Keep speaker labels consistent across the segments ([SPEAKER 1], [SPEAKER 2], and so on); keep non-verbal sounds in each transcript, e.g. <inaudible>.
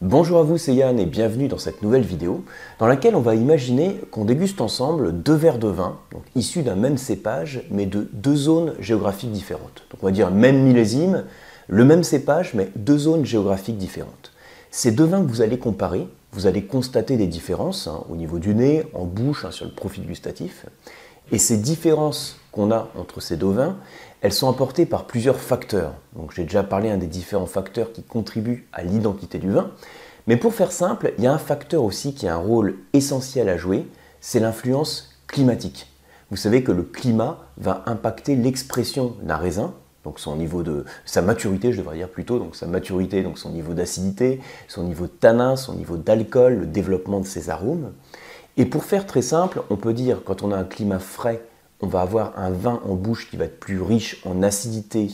[SPEAKER 1] Bonjour à vous, c'est Yann et bienvenue dans cette nouvelle vidéo dans laquelle on va imaginer qu'on déguste ensemble deux verres de vin, donc issus d'un même cépage mais de deux zones géographiques différentes. Donc on va dire même millésime, le même cépage mais deux zones géographiques différentes. Ces deux vins que vous allez comparer, vous allez constater des différences hein, au niveau du nez, en bouche, hein, sur le profil gustatif. Et ces différences qu'on a entre ces deux vins, elles sont apportées par plusieurs facteurs. Donc j'ai déjà parlé des différents facteurs qui contribuent à l'identité du vin. Mais pour faire simple, il y a un facteur aussi qui a un rôle essentiel à jouer, c'est l'influence climatique. Vous savez que le climat va impacter l'expression d'un raisin, donc son niveau de sa maturité, je devrais dire plutôt, donc sa maturité, donc son niveau d'acidité, son niveau de tanin, son niveau d'alcool, le développement de ses arômes. Et pour faire très simple, on peut dire quand on a un climat frais on va avoir un vin en bouche qui va être plus riche en acidité,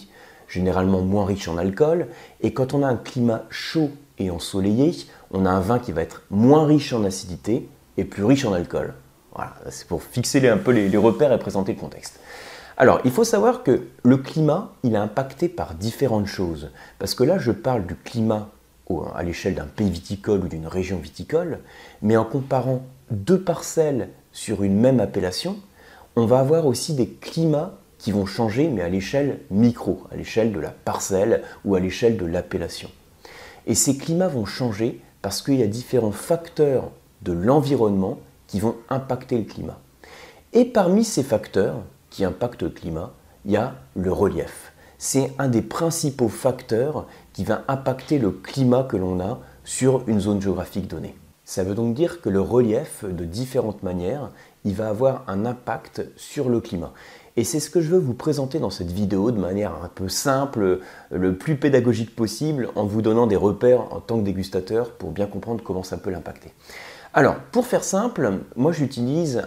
[SPEAKER 1] généralement moins riche en alcool. Et quand on a un climat chaud et ensoleillé, on a un vin qui va être moins riche en acidité et plus riche en alcool. Voilà, c'est pour fixer un peu les, repères et présenter le contexte. Alors, il faut savoir que le climat, il est impacté par différentes choses. Parce que là, je parle du climat à l'échelle d'un pays viticole ou d'une région viticole, mais en comparant deux parcelles sur une même appellation, on va avoir aussi des climats qui vont changer, mais à l'échelle micro, à l'échelle de la parcelle ou à l'échelle de l'appellation. Et ces climats vont changer parce qu'il y a différents facteurs de l'environnement qui vont impacter le climat. Et parmi ces facteurs qui impactent le climat, il y a le relief. C'est un des principaux facteurs qui va impacter le climat que l'on a sur une zone géographique donnée. Ça veut donc dire que le relief, de différentes manières, il va avoir un impact sur le climat. Et c'est ce que je veux vous présenter dans cette vidéo de manière un peu simple, le plus pédagogique possible, en vous donnant des repères en tant que dégustateur pour bien comprendre comment ça peut l'impacter. Alors, pour faire simple, moi j'utilise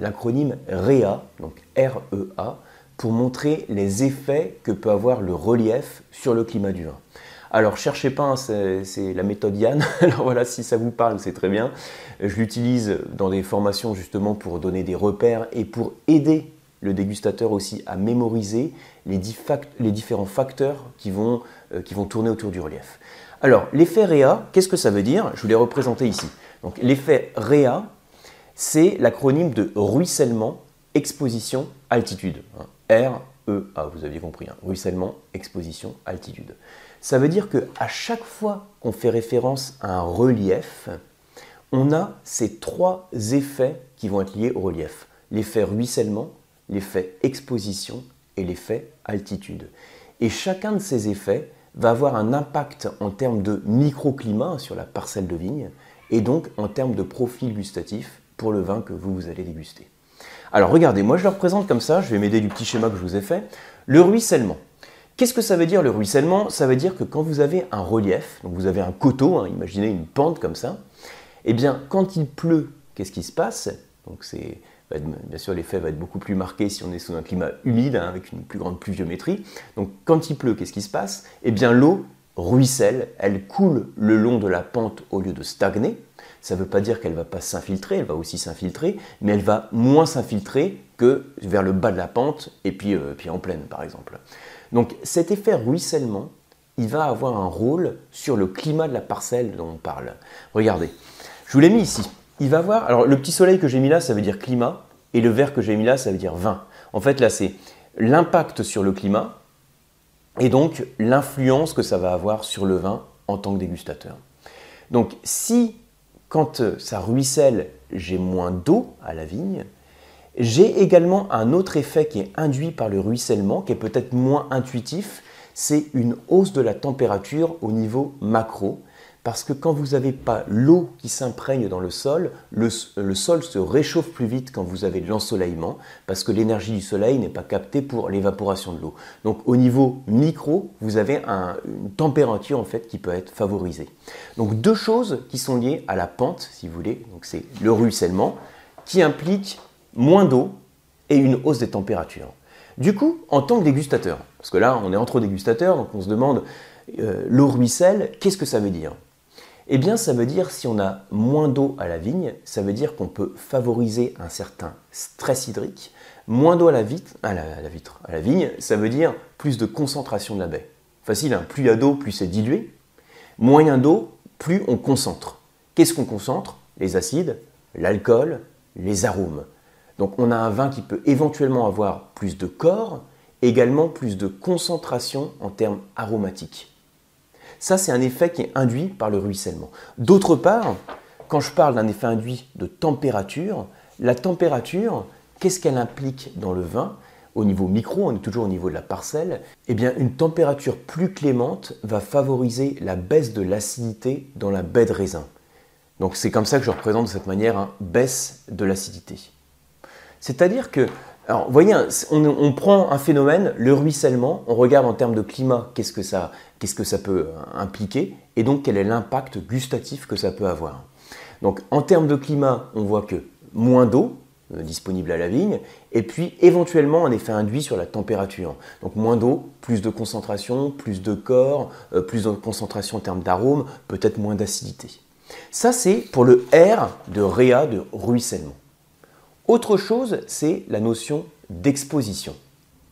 [SPEAKER 1] l'acronyme REA, donc R-E-A, pour montrer les effets que peut avoir le relief sur le climat du vin. Alors cherchez pas, hein, c'est la méthode Yann. <laughs> Alors voilà, si ça vous parle, c'est très bien. Je l'utilise dans des formations justement pour donner des repères et pour aider le dégustateur aussi à mémoriser les, différents facteurs qui vont, euh, qui vont tourner autour du relief. Alors l'effet REA, qu'est-ce que ça veut dire? Je vous l'ai représenté ici. Donc l'effet REA, c'est l'acronyme de ruissellement, exposition, altitude. Hein. R, E, A, vous aviez compris. Hein. Ruissellement, exposition, altitude. Ça veut dire qu'à chaque fois qu'on fait référence à un relief, on a ces trois effets qui vont être liés au relief. L'effet ruissellement, l'effet exposition et l'effet altitude. Et chacun de ces effets va avoir un impact en termes de microclimat sur la parcelle de vigne et donc en termes de profil gustatif pour le vin que vous allez déguster. Alors regardez, moi je le représente comme ça, je vais m'aider du petit schéma que je vous ai fait. Le ruissellement. Qu'est-ce que ça veut dire le ruissellement? Ça veut dire que quand vous avez un relief, donc vous avez un coteau, hein, imaginez une pente comme ça, eh bien quand il pleut, qu'est-ce qui se passe? Donc c'est bien sûr l'effet va être beaucoup plus marqué si on est sous un climat humide hein, avec une plus grande pluviométrie. Donc quand il pleut, qu'est-ce qui se passe? Eh bien l'eau ruisselle, elle coule le long de la pente au lieu de stagner. Ça ne veut pas dire qu'elle ne va pas s'infiltrer, elle va aussi s'infiltrer, mais elle va moins s'infiltrer que vers le bas de la pente et puis, euh, puis en pleine par exemple. Donc cet effet ruissellement, il va avoir un rôle sur le climat de la parcelle dont on parle. Regardez, je vous l'ai mis ici. Il va avoir, alors le petit soleil que j'ai mis là, ça veut dire climat, et le vert que j'ai mis là, ça veut dire vin. En fait, là, c'est l'impact sur le climat, et donc l'influence que ça va avoir sur le vin en tant que dégustateur. Donc si, quand ça ruisselle, j'ai moins d'eau à la vigne, j'ai également un autre effet qui est induit par le ruissellement, qui est peut-être moins intuitif, c'est une hausse de la température au niveau macro, parce que quand vous n'avez pas l'eau qui s'imprègne dans le sol, le, sol se réchauffe plus vite quand vous avez de l'ensoleillement, parce que l'énergie du soleil n'est pas captée pour l'évaporation de l'eau. Donc au niveau micro, vous avez une température en fait qui peut être favorisée. Donc deux choses qui sont liées à la pente, si vous voulez. Donc c'est le ruissellement qui implique moins d'eau et une hausse des températures. Du coup, en tant que dégustateur, parce que là on est entre dégustateurs, donc on se demande euh, l'eau ruisselle, qu'est-ce que ça veut dire? Eh bien ça veut dire si on a moins d'eau à la vigne, ça veut dire qu'on peut favoriser un certain stress hydrique. Moins d'eau à la, vitre, à la, vigne, ça veut dire plus de concentration de la baie. Facile, hein plus il y a d'eau, plus c'est dilué. Moyen d'eau, plus on concentre. Qu'est-ce qu'on concentre? Les acides, l'alcool, les arômes. Donc on a un vin qui peut éventuellement avoir plus de corps, également plus de concentration en termes aromatiques. Ça, c'est un effet qui est induit par le ruissellement. D'autre part, quand je parle d'un effet induit de température, la température, qu'est-ce qu'elle implique dans le vin? Au niveau micro, on est toujours au niveau de la parcelle, eh bien une température plus clémente va favoriser la baisse de l'acidité dans la baie de raisin. Donc c'est comme ça que je représente de cette manière une baisse de l'acidité. C'est-à-dire que, alors, vous voyez, on, prend un phénomène, le ruissellement, on regarde en termes de climat, qu'est-ce que ça, que ça peut impliquer, et donc quel est l'impact gustatif que ça peut avoir. Donc en termes de climat, on voit que moins d'eau euh, disponible à la vigne, et puis éventuellement un effet induit sur la température. Donc moins d'eau, plus de concentration, plus de corps, euh, plus de concentration en termes d'arôme, peut-être moins d'acidité. Ça c'est pour le R de réa, de ruissellement. Autre chose, c'est la notion d'exposition.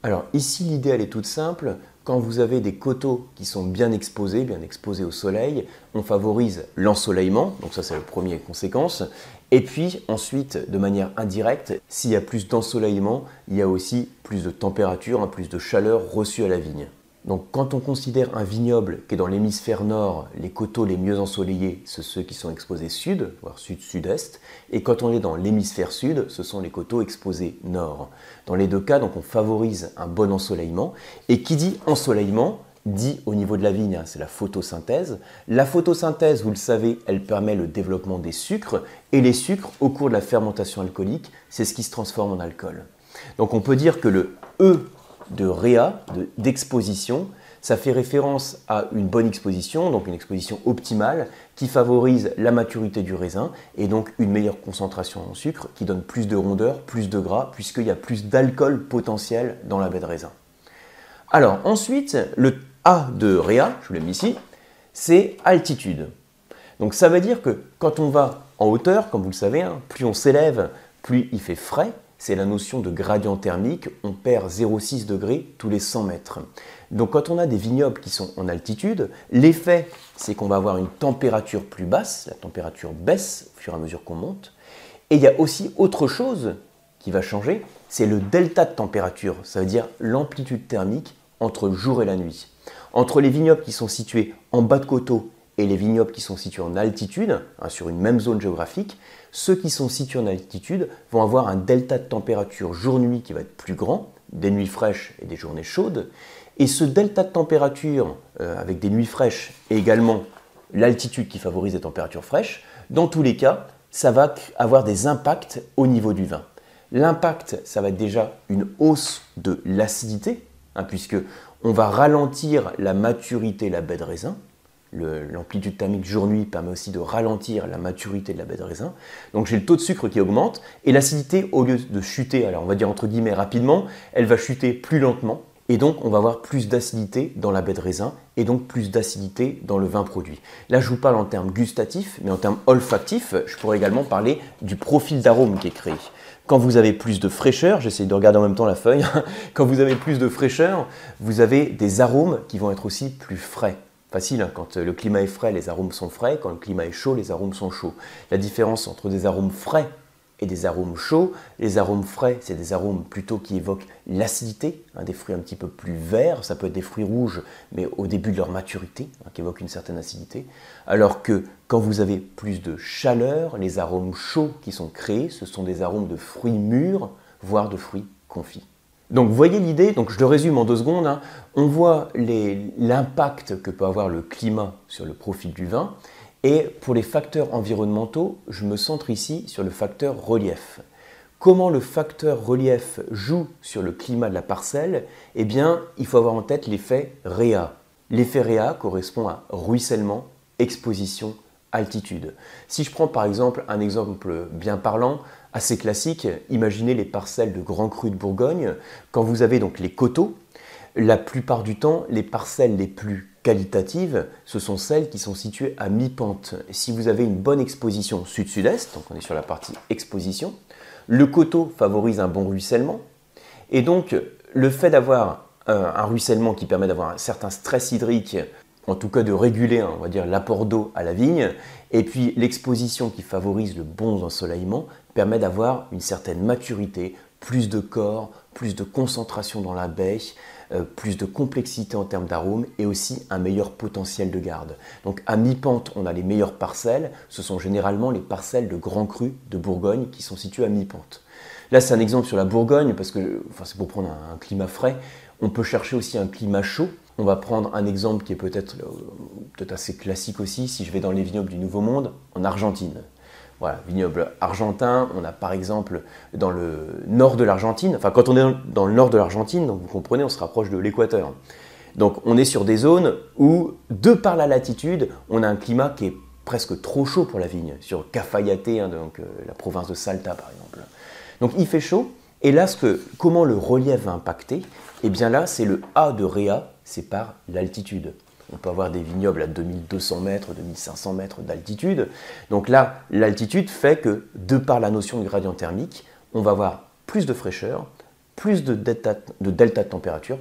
[SPEAKER 1] Alors ici l'idée elle est toute simple, quand vous avez des coteaux qui sont bien exposés, bien exposés au soleil, on favorise l'ensoleillement, donc ça c'est la première conséquence. Et puis ensuite, de manière indirecte, s'il y a plus d'ensoleillement, il y a aussi plus de température, hein, plus de chaleur reçue à la vigne. Donc quand on considère un vignoble qui est dans l'hémisphère nord, les coteaux les mieux ensoleillés, ce sont ceux qui sont exposés sud, voire sud-sud-est, et quand on est dans l'hémisphère sud, ce sont les coteaux exposés nord. Dans les deux cas, donc on favorise un bon ensoleillement, et qui dit ensoleillement dit au niveau de la vigne, hein, c'est la photosynthèse. La photosynthèse, vous le savez, elle permet le développement des sucres, et les sucres, au cours de la fermentation alcoolique, c'est ce qui se transforme en alcool. Donc on peut dire que le E de réa, d'exposition, ça fait référence à une bonne exposition, donc une exposition optimale, qui favorise la maturité du raisin et donc une meilleure concentration en sucre, qui donne plus de rondeur, plus de gras, puisqu'il y a plus d'alcool potentiel dans la baie de raisin. Alors ensuite, le A de réa, je vous l'ai mis ici, c'est altitude. Donc ça veut dire que quand on va en hauteur, comme vous le savez, hein, plus on s'élève, plus il fait frais, c'est la notion de gradient thermique. On perd 0,6 degrés tous les 100 mètres. Donc quand on a des vignobles qui sont en altitude, l'effet, c'est qu'on va avoir une température plus basse, la température baisse au fur et à mesure qu'on monte. Et il y a aussi autre chose qui va changer, c'est le delta de température, ça veut dire l'amplitude thermique entre jour et la nuit. Entre les vignobles qui sont situés en bas de coteau et les vignobles qui sont situés en altitude, hein, sur une même zone géographique, ceux qui sont situés en altitude vont avoir un delta de température jour-nuit qui va être plus grand, des nuits fraîches et des journées chaudes. Et ce delta de température, euh, avec des nuits fraîches et également l'altitude qui favorise les températures fraîches, dans tous les cas, ça va avoir des impacts au niveau du vin. L'impact, ça va être déjà une hausse de l'acidité, hein, puisque on va ralentir la maturité, la baie de raisin, l'amplitude thermique jour-nuit permet aussi de ralentir la maturité de la baie de raisin. Donc j'ai le taux de sucre qui augmente et l'acidité, au lieu de chuter, alors on va dire entre guillemets rapidement, elle va chuter plus lentement. Et donc on va avoir plus d'acidité dans la baie de raisin et donc plus d'acidité dans le vin produit. Là je vous parle en termes gustatifs, mais en termes olfactifs, je pourrais également parler du profil d'arôme qui est créé. Quand vous avez plus de fraîcheur, j'essaie de regarder en même temps la feuille, <laughs> quand vous avez plus de fraîcheur, vous avez des arômes qui vont être aussi plus frais facile, hein. quand le climat est frais, les arômes sont frais, quand le climat est chaud, les arômes sont chauds. La différence entre des arômes frais et des arômes chauds, les arômes frais, c'est des arômes plutôt qui évoquent l'acidité, hein, des fruits un petit peu plus verts, ça peut être des fruits rouges, mais au début de leur maturité, hein, qui évoquent une certaine acidité, alors que quand vous avez plus de chaleur, les arômes chauds qui sont créés, ce sont des arômes de fruits mûrs, voire de fruits confits. Donc vous voyez l'idée, donc je le résume en deux secondes, hein. on voit l'impact que peut avoir le climat sur le profil du vin, et pour les facteurs environnementaux, je me centre ici sur le facteur relief. Comment le facteur relief joue sur le climat de la parcelle? Eh bien, il faut avoir en tête l'effet réa. L'effet réa correspond à ruissellement, exposition, altitude. Si je prends par exemple un exemple bien parlant, assez classique, imaginez les parcelles de grands crus de Bourgogne, quand vous avez donc les coteaux, la plupart du temps, les parcelles les plus qualitatives, ce sont celles qui sont situées à mi-pente. Si vous avez une bonne exposition sud-sud-est, donc on est sur la partie exposition, le coteau favorise un bon ruissellement, et donc le fait d'avoir un ruissellement qui permet d'avoir un certain stress hydrique en tout cas de réguler, hein, l'apport d'eau à la vigne. Et puis l'exposition qui favorise le bon ensoleillement permet d'avoir une certaine maturité, plus de corps, plus de concentration dans la baie, euh, plus de complexité en termes d'arômes et aussi un meilleur potentiel de garde. Donc à mi-pente, on a les meilleures parcelles. Ce sont généralement les parcelles de grands crus de Bourgogne qui sont situées à mi-pente. Là, c'est un exemple sur la Bourgogne parce que c'est pour prendre un, climat frais. On peut chercher aussi un climat chaud. On va prendre un exemple qui est peut-être euh, peut assez classique aussi. Si je vais dans les vignobles du Nouveau Monde, en Argentine. Voilà, vignoble argentin, on a par exemple dans le nord de l'Argentine, enfin quand on est dans le nord de l'Argentine, donc vous comprenez, on se rapproche de l'équateur. Donc on est sur des zones où, de par la latitude, on a un climat qui est presque trop chaud pour la vigne, sur Cafayate, hein, donc euh, la province de Salta par exemple. Donc il fait chaud, et là, ce que, comment le relief va impacter Eh bien là, c'est le A de Réa, c'est par l'altitude. On peut avoir des vignobles à 2200 mètres, 2500 mètres d'altitude. Donc là, l'altitude fait que, de par la notion de gradient thermique, on va avoir plus de fraîcheur, plus de delta de, température,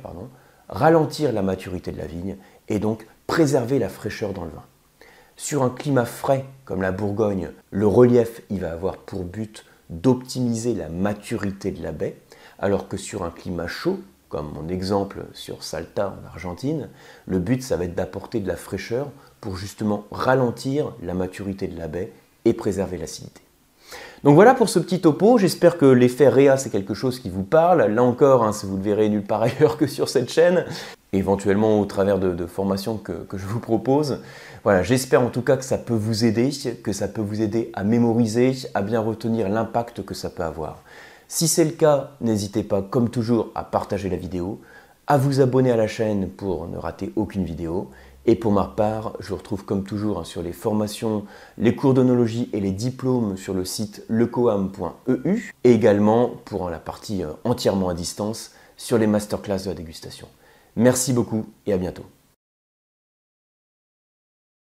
[SPEAKER 1] ralentir la maturité de la vigne et donc préserver la fraîcheur dans le vin. Sur un climat frais comme la Bourgogne, le relief il va avoir pour but d'optimiser la maturité de la baie, alors que sur un climat chaud, comme mon exemple sur Salta en Argentine, le but ça va être d'apporter de la fraîcheur pour justement ralentir la maturité de la baie et préserver l'acidité. Donc voilà pour ce petit topo, j'espère que l'effet Réa c'est quelque chose qui vous parle. Là encore, hein, vous le verrez nulle part <laughs> ailleurs que sur cette chaîne, éventuellement au travers de, formations que, que, je vous propose. Voilà, j'espère en tout cas que ça peut vous aider, que ça peut vous aider à mémoriser, à bien retenir l'impact que ça peut avoir. Si c'est le cas, n'hésitez pas, comme toujours, à partager la vidéo, à vous abonner à la chaîne pour ne rater aucune vidéo. Et pour ma part, je vous retrouve comme toujours hein, sur les formations, les cours d'onologie et les diplômes sur le site lecoam.eu et également pour la partie euh, entièrement à distance sur les masterclass de la dégustation. Merci beaucoup et à bientôt.